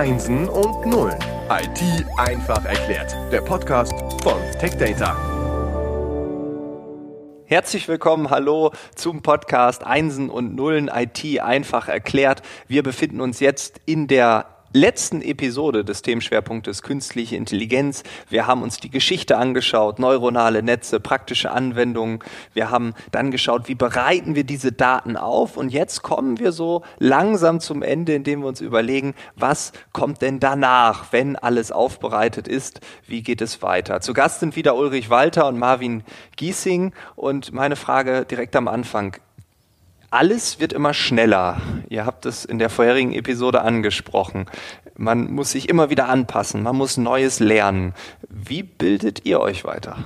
Einsen und Nullen. IT einfach erklärt. Der Podcast von TechData. Herzlich willkommen, hallo zum Podcast Einsen und Nullen IT einfach erklärt. Wir befinden uns jetzt in der letzten Episode des Themenschwerpunktes Künstliche Intelligenz. Wir haben uns die Geschichte angeschaut, neuronale Netze, praktische Anwendungen. Wir haben dann geschaut, wie bereiten wir diese Daten auf. Und jetzt kommen wir so langsam zum Ende, indem wir uns überlegen, was kommt denn danach, wenn alles aufbereitet ist? Wie geht es weiter? Zu Gast sind wieder Ulrich Walter und Marvin Giesing. Und meine Frage direkt am Anfang alles wird immer schneller. Ihr habt es in der vorherigen Episode angesprochen. Man muss sich immer wieder anpassen, man muss Neues lernen. Wie bildet ihr euch weiter?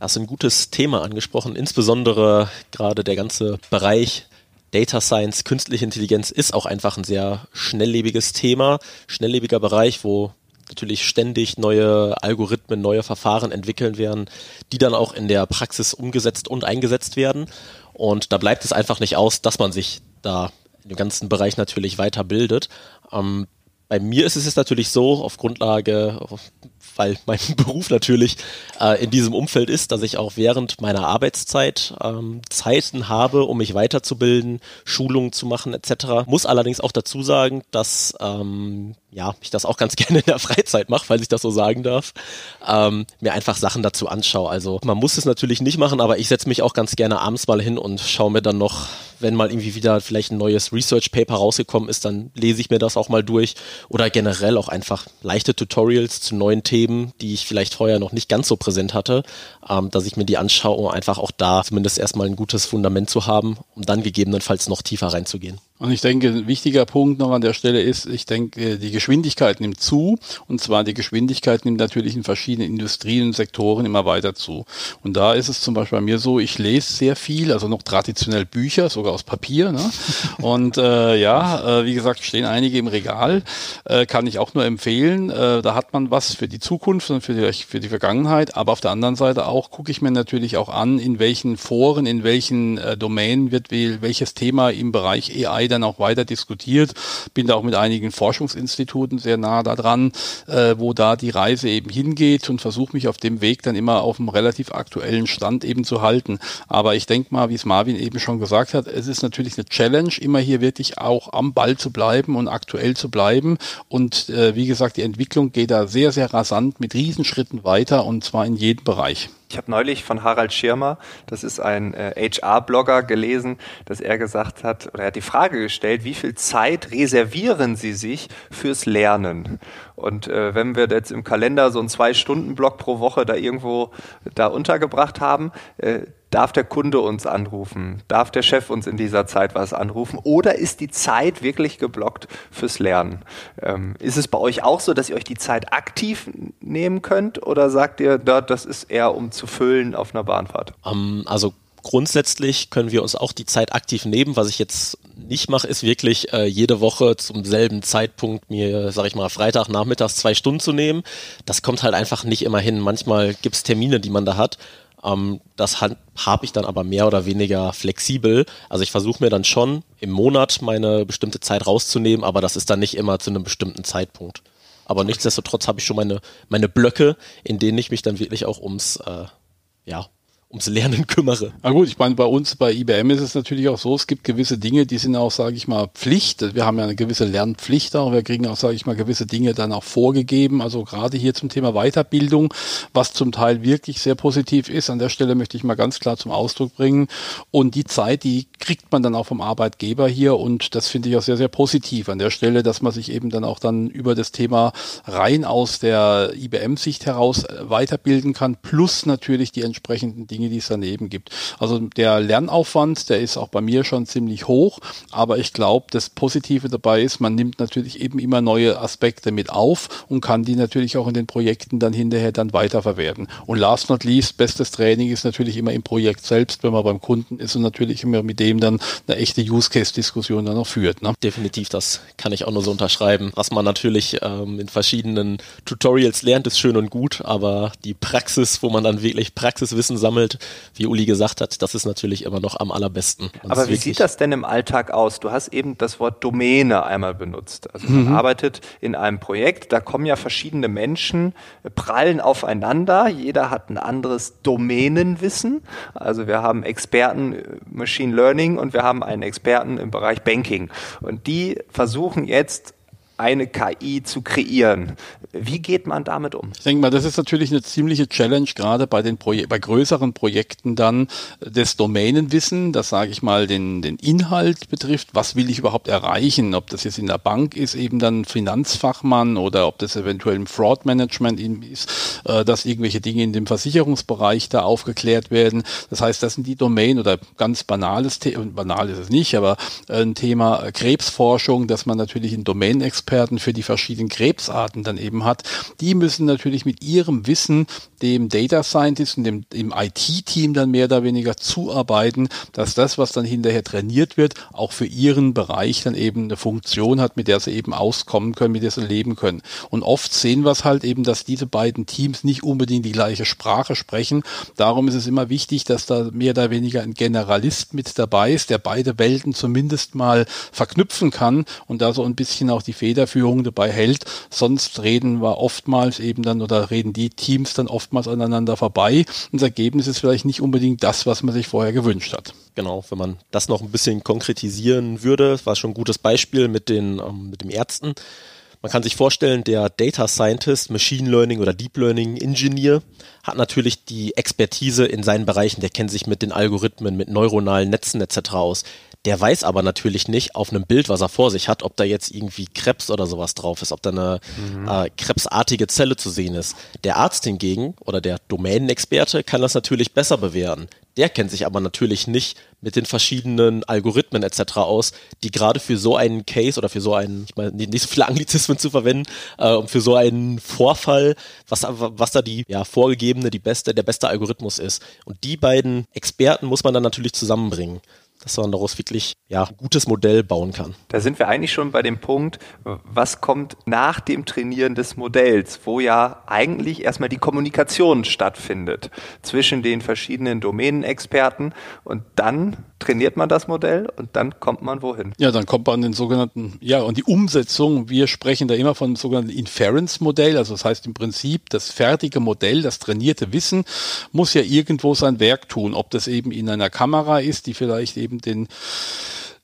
Das ist ein gutes Thema angesprochen, insbesondere gerade der ganze Bereich Data Science, künstliche Intelligenz ist auch einfach ein sehr schnelllebiges Thema, schnelllebiger Bereich, wo natürlich ständig neue Algorithmen, neue Verfahren entwickeln werden, die dann auch in der Praxis umgesetzt und eingesetzt werden. Und da bleibt es einfach nicht aus, dass man sich da in dem ganzen Bereich natürlich weiterbildet. Ähm, bei mir ist es jetzt natürlich so, auf Grundlage, weil mein Beruf natürlich äh, in diesem Umfeld ist, dass ich auch während meiner Arbeitszeit ähm, Zeiten habe, um mich weiterzubilden, Schulungen zu machen etc. Muss allerdings auch dazu sagen, dass ähm, ja, ich das auch ganz gerne in der Freizeit mache, weil ich das so sagen darf, ähm, mir einfach Sachen dazu anschaue. Also man muss es natürlich nicht machen, aber ich setze mich auch ganz gerne abends mal hin und schaue mir dann noch, wenn mal irgendwie wieder vielleicht ein neues Research Paper rausgekommen ist, dann lese ich mir das auch mal durch oder generell auch einfach leichte Tutorials zu neuen Themen, die ich vielleicht vorher noch nicht ganz so präsent hatte, ähm, dass ich mir die anschaue, um einfach auch da zumindest erstmal ein gutes Fundament zu haben, um dann gegebenenfalls noch tiefer reinzugehen. Und ich denke, ein wichtiger Punkt noch an der Stelle ist, ich denke, die Geschwindigkeit nimmt zu. Und zwar die Geschwindigkeit nimmt natürlich in verschiedenen Industrien und Sektoren immer weiter zu. Und da ist es zum Beispiel bei mir so, ich lese sehr viel, also noch traditionell Bücher, sogar aus Papier. Ne? Und äh, ja, äh, wie gesagt, stehen einige im Regal. Äh, kann ich auch nur empfehlen. Äh, da hat man was für die Zukunft und für die, für die Vergangenheit. Aber auf der anderen Seite auch gucke ich mir natürlich auch an, in welchen Foren, in welchen äh, Domänen wird welches Thema im Bereich AI dann auch weiter diskutiert. Bin da auch mit einigen Forschungsinstituten sehr nah daran, äh, wo da die Reise eben hingeht und versuche mich auf dem Weg dann immer auf einem relativ aktuellen Stand eben zu halten. Aber ich denke mal, wie es Marvin eben schon gesagt hat, es ist natürlich eine Challenge, immer hier wirklich auch am Ball zu bleiben und aktuell zu bleiben. Und äh, wie gesagt, die Entwicklung geht da sehr, sehr rasant mit Riesenschritten weiter und zwar in jedem Bereich. Ich habe neulich von Harald Schirmer, das ist ein äh, HR-Blogger, gelesen, dass er gesagt hat, oder er hat die Frage gestellt, wie viel Zeit reservieren Sie sich fürs Lernen? Und äh, wenn wir jetzt im Kalender so einen Zwei-Stunden-Block pro Woche da irgendwo da untergebracht haben, äh, Darf der Kunde uns anrufen? Darf der Chef uns in dieser Zeit was anrufen? Oder ist die Zeit wirklich geblockt fürs Lernen? Ähm, ist es bei euch auch so, dass ihr euch die Zeit aktiv nehmen könnt? Oder sagt ihr, das ist eher um zu füllen auf einer Bahnfahrt? Um, ähm, also grundsätzlich können wir uns auch die Zeit aktiv nehmen. Was ich jetzt nicht mache, ist wirklich äh, jede Woche zum selben Zeitpunkt mir, sag ich mal, Freitag nachmittags zwei Stunden zu nehmen. Das kommt halt einfach nicht immer hin. Manchmal gibt es Termine, die man da hat das habe ich dann aber mehr oder weniger flexibel. Also ich versuche mir dann schon im Monat meine bestimmte Zeit rauszunehmen, aber das ist dann nicht immer zu einem bestimmten Zeitpunkt. Aber nichtsdestotrotz habe ich schon meine, meine Blöcke, in denen ich mich dann wirklich auch ums, äh, ja, ums Lernen kümmere. Na gut, ich meine, bei uns bei IBM ist es natürlich auch so, es gibt gewisse Dinge, die sind auch, sage ich mal, Pflicht. Wir haben ja eine gewisse Lernpflicht auch. Wir kriegen auch, sage ich mal, gewisse Dinge dann auch vorgegeben. Also gerade hier zum Thema Weiterbildung, was zum Teil wirklich sehr positiv ist. An der Stelle möchte ich mal ganz klar zum Ausdruck bringen. Und die Zeit, die kriegt man dann auch vom Arbeitgeber hier. Und das finde ich auch sehr, sehr positiv an der Stelle, dass man sich eben dann auch dann über das Thema rein aus der IBM-Sicht heraus weiterbilden kann. Plus natürlich die entsprechenden Dinge, Dinge, die es daneben gibt. Also der Lernaufwand, der ist auch bei mir schon ziemlich hoch, aber ich glaube, das Positive dabei ist, man nimmt natürlich eben immer neue Aspekte mit auf und kann die natürlich auch in den Projekten dann hinterher dann weiterverwerten. Und last not least, bestes Training ist natürlich immer im Projekt selbst, wenn man beim Kunden ist und natürlich immer mit dem dann eine echte Use-Case-Diskussion dann auch führt. Ne? Definitiv, das kann ich auch nur so unterschreiben. Was man natürlich ähm, in verschiedenen Tutorials lernt, ist schön und gut, aber die Praxis, wo man dann wirklich Praxiswissen sammelt, Inhalt, wie Uli gesagt hat, das ist natürlich immer noch am allerbesten. Und Aber wie sieht das denn im Alltag aus? Du hast eben das Wort Domäne einmal benutzt. Also man mhm. arbeitet in einem Projekt, da kommen ja verschiedene Menschen, prallen aufeinander, jeder hat ein anderes Domänenwissen. Also wir haben Experten äh, Machine Learning und wir haben einen Experten im Bereich Banking. Und die versuchen jetzt eine KI zu kreieren. Wie geht man damit um? Ich denke mal, das ist natürlich eine ziemliche Challenge, gerade bei den Proje bei größeren Projekten dann des Domänenwissen, das sage ich mal den, den Inhalt betrifft. Was will ich überhaupt erreichen? Ob das jetzt in der Bank ist, eben dann Finanzfachmann oder ob das eventuell im Fraud Management ist, äh, dass irgendwelche Dinge in dem Versicherungsbereich da aufgeklärt werden. Das heißt, das sind die Domänen oder ganz banales Thema, banal ist es nicht, aber ein Thema Krebsforschung, dass man natürlich in Domänenexperten Experten für die verschiedenen Krebsarten dann eben hat, die müssen natürlich mit ihrem Wissen dem Data Scientist und dem, dem IT-Team dann mehr oder weniger zuarbeiten, dass das, was dann hinterher trainiert wird, auch für ihren Bereich dann eben eine Funktion hat, mit der sie eben auskommen können, mit der sie leben können. Und oft sehen wir es halt eben, dass diese beiden Teams nicht unbedingt die gleiche Sprache sprechen. Darum ist es immer wichtig, dass da mehr oder weniger ein Generalist mit dabei ist, der beide Welten zumindest mal verknüpfen kann und da so ein bisschen auch die Federführung dabei hält. Sonst reden wir oftmals eben dann oder reden die Teams dann oftmals aneinander vorbei. Und das Ergebnis ist vielleicht nicht unbedingt das, was man sich vorher gewünscht hat. Genau, wenn man das noch ein bisschen konkretisieren würde, war schon ein gutes Beispiel mit den ähm, mit dem Ärzten. Man kann sich vorstellen, der Data Scientist, Machine Learning oder Deep Learning Engineer hat natürlich die Expertise in seinen Bereichen, der kennt sich mit den Algorithmen, mit neuronalen Netzen etc. aus. Der weiß aber natürlich nicht auf einem Bild, was er vor sich hat, ob da jetzt irgendwie Krebs oder sowas drauf ist, ob da eine mhm. äh, krebsartige Zelle zu sehen ist. Der Arzt hingegen oder der Domänenexperte kann das natürlich besser bewerten. Der kennt sich aber natürlich nicht mit den verschiedenen Algorithmen etc. aus, die gerade für so einen Case oder für so einen, ich meine, nicht so viele Anglizismen zu verwenden, äh, für so einen Vorfall, was, was da die ja, vorgegebene, die beste, der beste Algorithmus ist. Und die beiden Experten muss man dann natürlich zusammenbringen dass man daraus wirklich ja, ein gutes Modell bauen kann. Da sind wir eigentlich schon bei dem Punkt, was kommt nach dem Trainieren des Modells, wo ja eigentlich erstmal die Kommunikation stattfindet zwischen den verschiedenen Domänenexperten und dann trainiert man das Modell und dann kommt man wohin? Ja, dann kommt man an den sogenannten, ja, und die Umsetzung, wir sprechen da immer von sogenannten Inference-Modell, also das heißt im Prinzip, das fertige Modell, das trainierte Wissen muss ja irgendwo sein Werk tun, ob das eben in einer Kamera ist, die vielleicht eben den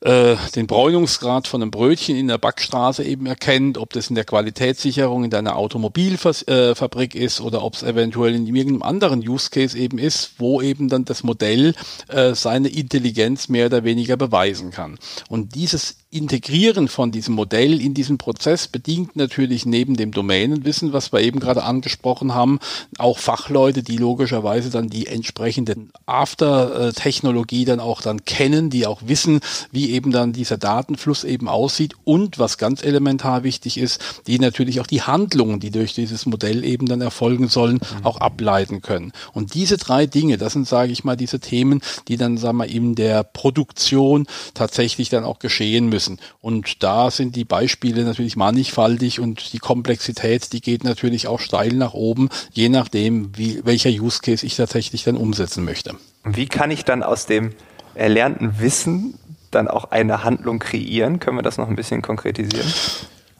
äh, den Bräunungsgrad von einem Brötchen in der Backstraße eben erkennt, ob das in der Qualitätssicherung in deiner Automobilfabrik ist oder ob es eventuell in irgendeinem anderen Use Case eben ist, wo eben dann das Modell äh, seine Intelligenz mehr oder weniger beweisen kann. Und dieses Integrieren von diesem Modell in diesen Prozess bedingt natürlich neben dem Domänenwissen, was wir eben gerade angesprochen haben, auch Fachleute, die logischerweise dann die entsprechenden After-Technologie dann auch dann kennen, die auch wissen, wie eben dann dieser Datenfluss eben aussieht und was ganz elementar wichtig ist, die natürlich auch die Handlungen, die durch dieses Modell eben dann erfolgen sollen, mhm. auch ableiten können. Und diese drei Dinge, das sind, sage ich mal, diese Themen, die dann, sagen wir, in der Produktion tatsächlich dann auch geschehen müssen müssen. Und da sind die Beispiele natürlich mannigfaltig und die Komplexität, die geht natürlich auch steil nach oben, je nachdem, wie, welcher Use Case ich tatsächlich dann umsetzen möchte. Wie kann ich dann aus dem erlernten Wissen dann auch eine Handlung kreieren? Können wir das noch ein bisschen konkretisieren?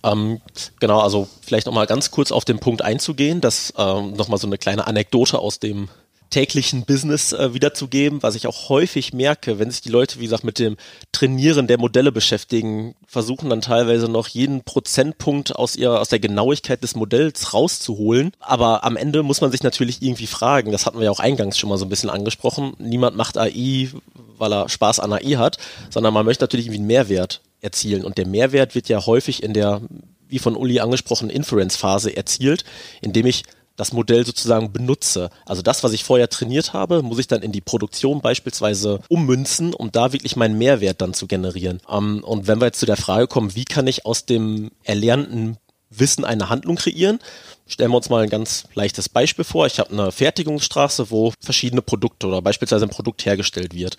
Ähm, genau, also vielleicht nochmal ganz kurz auf den Punkt einzugehen, dass ähm, nochmal so eine kleine Anekdote aus dem täglichen Business äh, wiederzugeben, was ich auch häufig merke, wenn sich die Leute, wie gesagt, mit dem Trainieren der Modelle beschäftigen, versuchen dann teilweise noch jeden Prozentpunkt aus ihrer, aus der Genauigkeit des Modells rauszuholen. Aber am Ende muss man sich natürlich irgendwie fragen, das hatten wir ja auch eingangs schon mal so ein bisschen angesprochen, niemand macht AI, weil er Spaß an AI hat, sondern man möchte natürlich irgendwie einen Mehrwert erzielen. Und der Mehrwert wird ja häufig in der, wie von Uli angesprochen, Inference-Phase erzielt, indem ich das Modell sozusagen benutze. Also das, was ich vorher trainiert habe, muss ich dann in die Produktion beispielsweise ummünzen, um da wirklich meinen Mehrwert dann zu generieren. Ähm, und wenn wir jetzt zu der Frage kommen, wie kann ich aus dem erlernten Wissen eine Handlung kreieren, stellen wir uns mal ein ganz leichtes Beispiel vor. Ich habe eine Fertigungsstraße, wo verschiedene Produkte oder beispielsweise ein Produkt hergestellt wird.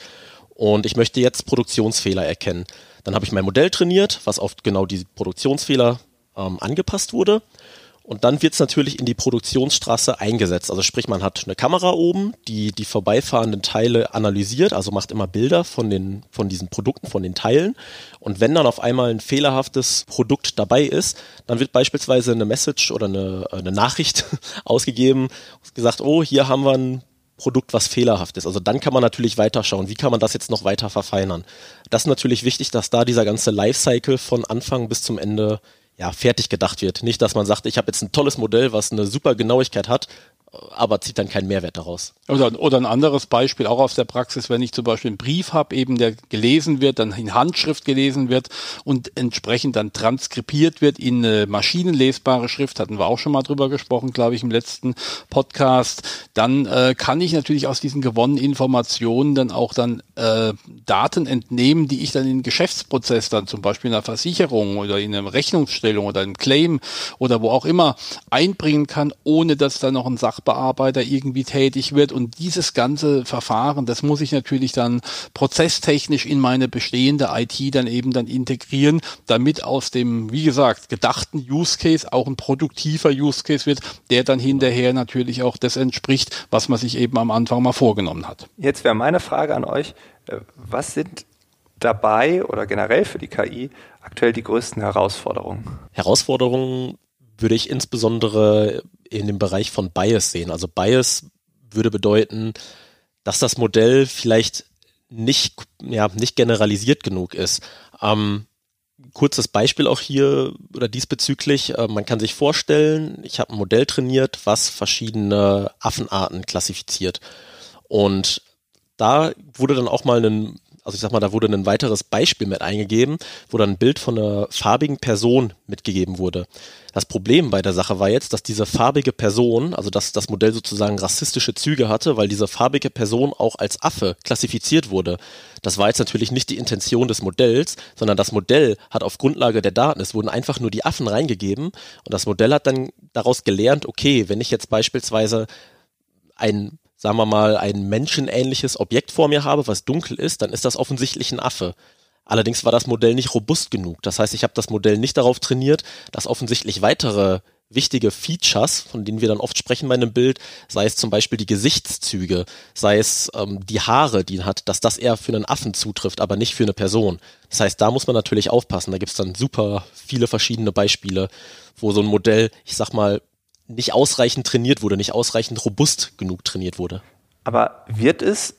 Und ich möchte jetzt Produktionsfehler erkennen. Dann habe ich mein Modell trainiert, was auf genau diese Produktionsfehler ähm, angepasst wurde Und dann wird es natürlich in die Produktionsstraße eingesetzt. Also sprich, man hat eine Kamera oben, die die vorbeifahrenden Teile analysiert, also macht immer Bilder von, den, von diesen Produkten, von den Teilen. Und wenn dann auf einmal ein fehlerhaftes Produkt dabei ist, dann wird beispielsweise eine Message oder eine, eine Nachricht ausgegeben, gesagt, oh, hier haben wir ein Produkt, was fehlerhaft ist. Also dann kann man natürlich weiterschauen, wie kann man das jetzt noch weiter verfeinern. Das ist natürlich wichtig, dass da dieser ganze Lifecycle von Anfang bis zum Ende ja, fertig gedacht wird. Nicht, dass man sagt, ich habe jetzt ein tolles Modell, was eine super Genauigkeit hat aber zieht dann keinen Mehrwert daraus. Oder, oder ein anderes Beispiel auch aus der Praxis, wenn ich zum Beispiel einen Brief habe, eben der gelesen wird, dann in Handschrift gelesen wird und entsprechend dann transkribiert wird in eine maschinenlesbare Schrift, hatten wir auch schon mal drüber gesprochen, glaube ich, im letzten Podcast, dann äh, kann ich natürlich aus diesen gewonnenen Informationen dann auch dann äh, Daten entnehmen, die ich dann in den Geschäftsprozess dann zum Beispiel in einer Versicherung oder in einer Rechnungsstellung oder einem Claim oder wo auch immer einbringen kann, ohne dass da noch ein Sach Sachbearbeiter irgendwie tätig wird. Und dieses ganze Verfahren, das muss ich natürlich dann prozesstechnisch in meine bestehende IT dann eben dann integrieren, damit aus dem, wie gesagt, gedachten Use Case auch ein produktiver Use Case wird, der dann hinterher natürlich auch das entspricht, was man sich eben am Anfang mal vorgenommen hat. Jetzt wäre meine Frage an euch, äh, was sind dabei oder generell für die KI aktuell die größten Herausforderungen? Herausforderungen würde ich insbesondere in dem Bereich von Bias sehen. Also Bias würde bedeuten, dass das Modell vielleicht nicht, ja, nicht generalisiert genug ist. Ähm, kurzes Beispiel auch hier oder diesbezüglich. Äh, man kann sich vorstellen, ich habe ein Modell trainiert, was verschiedene Affenarten klassifiziert. Und da wurde dann auch mal ein also ich sag mal, da wurde ein weiteres Beispiel mit eingegeben, wo dann ein Bild von einer farbigen Person mitgegeben wurde. Das Problem bei der Sache war jetzt, dass diese farbige Person, also dass das Modell sozusagen rassistische Züge hatte, weil diese farbige Person auch als Affe klassifiziert wurde. Das war jetzt natürlich nicht die Intention des Modells, sondern das Modell hat auf Grundlage der Daten, es wurden einfach nur die Affen reingegeben und das Modell hat dann daraus gelernt, okay, wenn ich jetzt beispielsweise ein sagen wir mal, ein menschenähnliches Objekt vor mir habe, was dunkel ist, dann ist das offensichtlich ein Affe. Allerdings war das Modell nicht robust genug. Das heißt, ich habe das Modell nicht darauf trainiert, dass offensichtlich weitere wichtige Features, von denen wir dann oft sprechen bei einem Bild, sei es zum Beispiel die Gesichtszüge, sei es ähm, die Haare, die hat, dass das eher für einen Affen zutrifft, aber nicht für eine Person. Das heißt, da muss man natürlich aufpassen. Da gibt es dann super viele verschiedene Beispiele, wo so ein Modell, ich sag mal, nicht ausreichend trainiert wurde, nicht ausreichend robust genug trainiert wurde. Aber wird es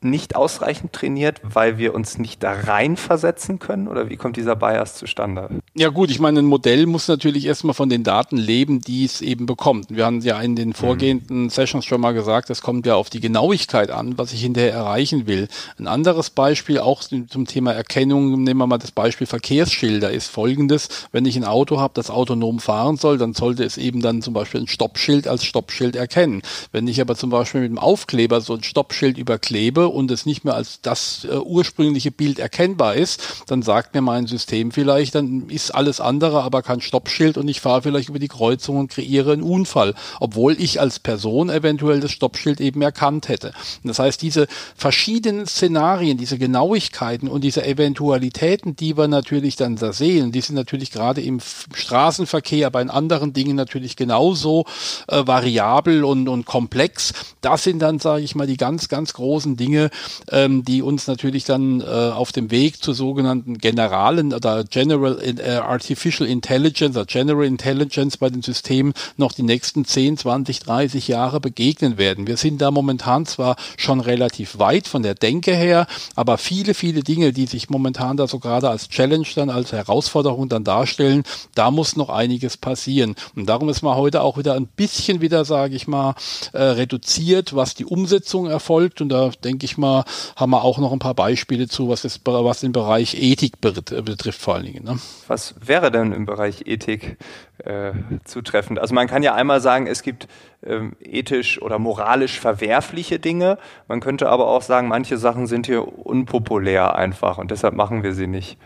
nicht ausreichend trainiert, weil wir uns nicht da reinversetzen können? Oder wie kommt dieser Bias zustande? Ja gut, ich meine, ein Modell muss natürlich erstmal von den Daten leben, die es eben bekommt. Wir haben ja in den vorgehenden mhm. Sessions schon mal gesagt, es kommt ja auf die Genauigkeit an, was ich hinterher erreichen will. Ein anderes Beispiel auch zum Thema Erkennung, nehmen wir mal das Beispiel Verkehrsschilder, ist folgendes. Wenn ich ein Auto habe, das autonom fahren soll, dann sollte es eben dann zum Beispiel ein Stoppschild als Stoppschild erkennen. Wenn ich aber zum Beispiel mit dem Aufkleber so ein Stoppschild überklebe, und es nicht mehr als das äh, ursprüngliche Bild erkennbar ist, dann sagt mir mein System vielleicht, dann ist alles andere, aber kein Stoppschild und ich fahre vielleicht über die Kreuzung und kreiere einen Unfall, obwohl ich als Person eventuell das Stoppschild eben erkannt hätte. Und das heißt, diese verschiedenen Szenarien, diese Genauigkeiten und diese Eventualitäten, die wir natürlich dann da sehen, die sind natürlich gerade im Straßenverkehr, aber in anderen Dingen natürlich genauso äh, variabel und, und komplex. Das sind dann, sage ich mal, die ganz, ganz großen Dinge, Dinge, ähm, die uns natürlich dann äh, auf dem Weg zur sogenannten generalen oder General äh, Artificial Intelligence oder General Intelligence bei den Systemen noch die nächsten 10, 20, 30 Jahre begegnen werden. Wir sind da momentan zwar schon relativ weit von der Denke her, aber viele, viele Dinge, die sich momentan da so gerade als Challenge dann, als Herausforderung dann darstellen, da muss noch einiges passieren. Und darum ist man heute auch wieder ein bisschen wieder, sage ich mal, äh, reduziert, was die Umsetzung erfolgt. Und da denke ich mal, haben wir auch noch ein paar Beispiele zu, was, das, was den Bereich Ethik betrifft vor allen Dingen. Ne? Was wäre denn im Bereich Ethik äh, zutreffend? Also man kann ja einmal sagen, es gibt ähm, ethisch oder moralisch verwerfliche Dinge. Man könnte aber auch sagen, manche Sachen sind hier unpopulär einfach und deshalb machen wir sie nicht.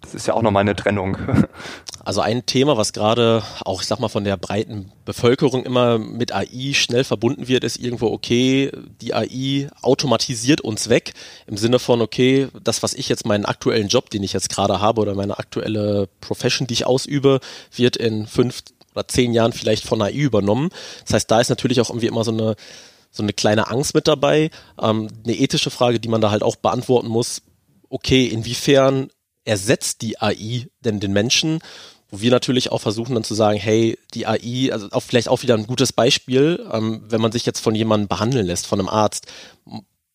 Das ist ja auch nochmal eine Trennung. Also ein Thema, was gerade auch, ich sag mal, von der breiten Bevölkerung immer mit AI schnell verbunden wird, ist irgendwo, okay, die AI automatisiert uns weg. Im Sinne von, okay, das, was ich jetzt meinen aktuellen Job, den ich jetzt gerade habe oder meine aktuelle Profession, die ich ausübe, wird in fünf oder zehn Jahren vielleicht von AI übernommen. Das heißt, da ist natürlich auch irgendwie immer so eine, so eine kleine Angst mit dabei. Ähm, eine ethische Frage, die man da halt auch beantworten muss. Okay, inwiefern ersetzt die AI denn den Menschen? Wo wir natürlich auch versuchen dann zu sagen, hey, die AI, also auch vielleicht auch wieder ein gutes Beispiel, ähm, wenn man sich jetzt von jemandem behandeln lässt, von einem Arzt,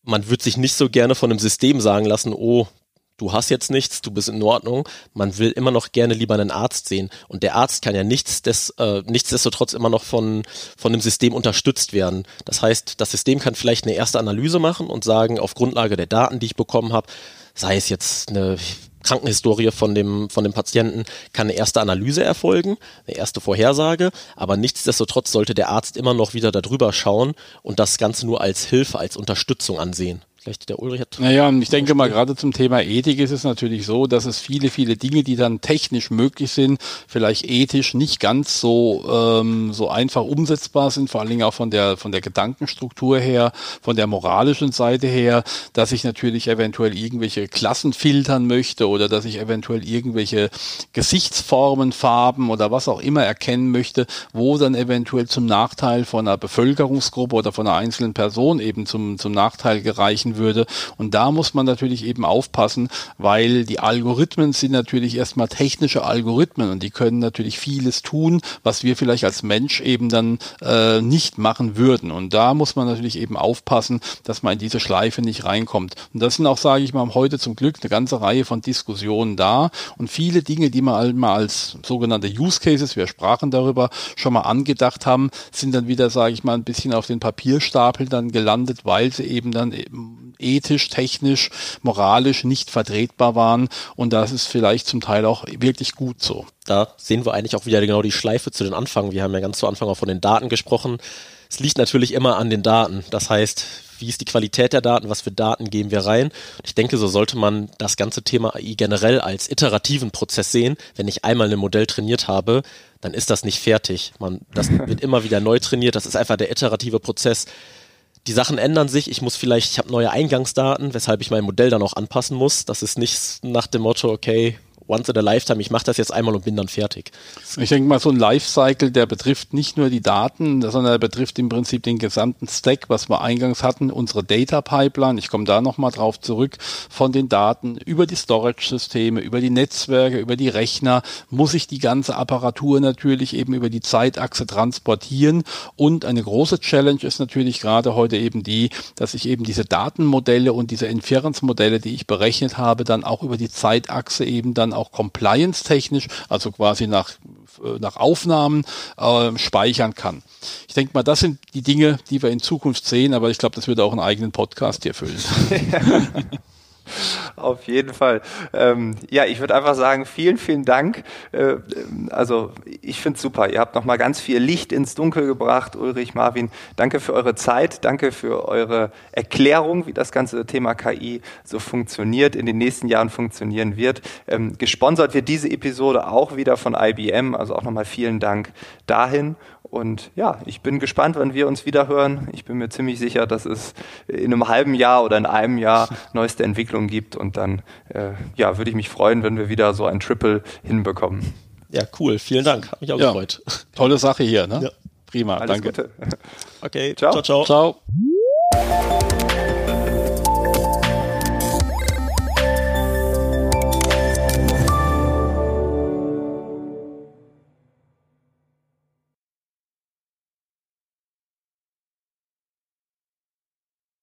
man wird sich nicht so gerne von einem System sagen lassen, oh, du hast jetzt nichts, du bist in Ordnung. Man will immer noch gerne lieber einen Arzt sehen. Und der Arzt kann ja nichts des, äh, nichtsdestotrotz immer noch von, von dem System unterstützt werden. Das heißt, das System kann vielleicht eine erste Analyse machen und sagen, auf Grundlage der Daten, die ich bekommen habe, sei es jetzt eine Krankenhistorie von dem, von dem Patienten kann eine erste Analyse erfolgen, eine erste Vorhersage, aber nichtsdestotrotz sollte der Arzt immer noch wieder darüber schauen und das Ganze nur als Hilfe, als Unterstützung ansehen. Vielleicht der Ulrich hat. Naja, und ich denke mal, gerade zum Thema Ethik ist es natürlich so, dass es viele, viele Dinge, die dann technisch möglich sind, vielleicht ethisch nicht ganz so, ähm, so einfach umsetzbar sind, vor allen Dingen auch von der, von der Gedankenstruktur her, von der moralischen Seite her, dass ich natürlich eventuell irgendwelche Klassen filtern möchte oder dass ich eventuell irgendwelche Gesichtsformen, Farben oder was auch immer erkennen möchte, wo dann eventuell zum Nachteil von einer Bevölkerungsgruppe oder von einer einzelnen Person eben zum, zum Nachteil gereichen erreichen würde. Und da muss man natürlich eben aufpassen, weil die Algorithmen sind natürlich erstmal technische Algorithmen und die können natürlich vieles tun, was wir vielleicht als Mensch eben dann äh, nicht machen würden. Und da muss man natürlich eben aufpassen, dass man in diese Schleife nicht reinkommt. Und das sind auch, sage ich mal, heute zum Glück eine ganze Reihe von Diskussionen da und viele Dinge, die man mal als sogenannte Use Cases, wir sprachen darüber, schon mal angedacht haben, sind dann wieder, sage ich mal, ein bisschen auf den Papierstapel dann gelandet, weil sie eben dann eben ethisch, technisch, moralisch nicht vertretbar waren. Und das ist vielleicht zum Teil auch wirklich gut so. Da sehen wir eigentlich auch wieder genau die Schleife zu den Anfang. Wir haben ja ganz zu Anfang auch von den Daten gesprochen. Es liegt natürlich immer an den Daten. Das heißt, wie ist die Qualität der Daten, was für Daten geben wir rein. Ich denke, so sollte man das ganze Thema AI generell als iterativen Prozess sehen. Wenn ich einmal ein Modell trainiert habe, dann ist das nicht fertig. Man, das wird immer wieder neu trainiert. Das ist einfach der iterative Prozess die Sachen ändern sich. Ich muss vielleicht, ich habe neue Eingangsdaten, weshalb ich mein Modell dann auch anpassen muss. Das ist nicht nach dem Motto, okay, once in a lifetime, ich mache das jetzt einmal und bin dann fertig. Ich denke mal, so ein Lifecycle, der betrifft nicht nur die Daten, sondern er betrifft im Prinzip den gesamten Stack, was wir eingangs hatten, unsere Data Pipeline. Ich komme da nochmal drauf zurück. Von den Daten über die Storage-Systeme, über die Netzwerke, über die Rechner muss ich die ganze Apparatur natürlich eben über die Zeitachse transportieren. Und eine große Challenge ist natürlich gerade heute eben die, dass ich eben diese Datenmodelle und diese Inference-Modelle, die ich berechnet habe, dann auch über die Zeitachse eben dann auch compliance-technisch, also quasi nach, äh, nach Aufnahmen äh, speichern kann. Ich denke mal, das sind die Dinge, die wir in Zukunft sehen, aber ich glaube, das würde auch einen eigenen Podcast hier füllen. Auf jeden Fall. Ähm, ja, ich würde einfach sagen, vielen, vielen Dank. Äh, also ich finde es super. Ihr habt nochmal ganz viel Licht ins Dunkel gebracht, Ulrich, Marvin. Danke für eure Zeit, danke für eure Erklärung, wie das ganze Thema KI so funktioniert, in den nächsten Jahren funktionieren wird. Ähm, gesponsert wird diese Episode auch wieder von IBM, also auch nochmal vielen Dank dahin. Und ja, ich bin gespannt, wann wir uns wieder hören. Ich bin mir ziemlich sicher, dass es in einem halben Jahr oder in einem Jahr neueste Entwicklungen gibt. Und dann äh, ja, würde ich mich freuen, wenn wir wieder so ein Triple hinbekommen. Ja, cool. Vielen Dank. Hat mich auch ja. gefreut. Tolle Sache hier, ne? Ja. Prima. Alles danke. Gute. Okay. ciao. ciao. ciao. ciao.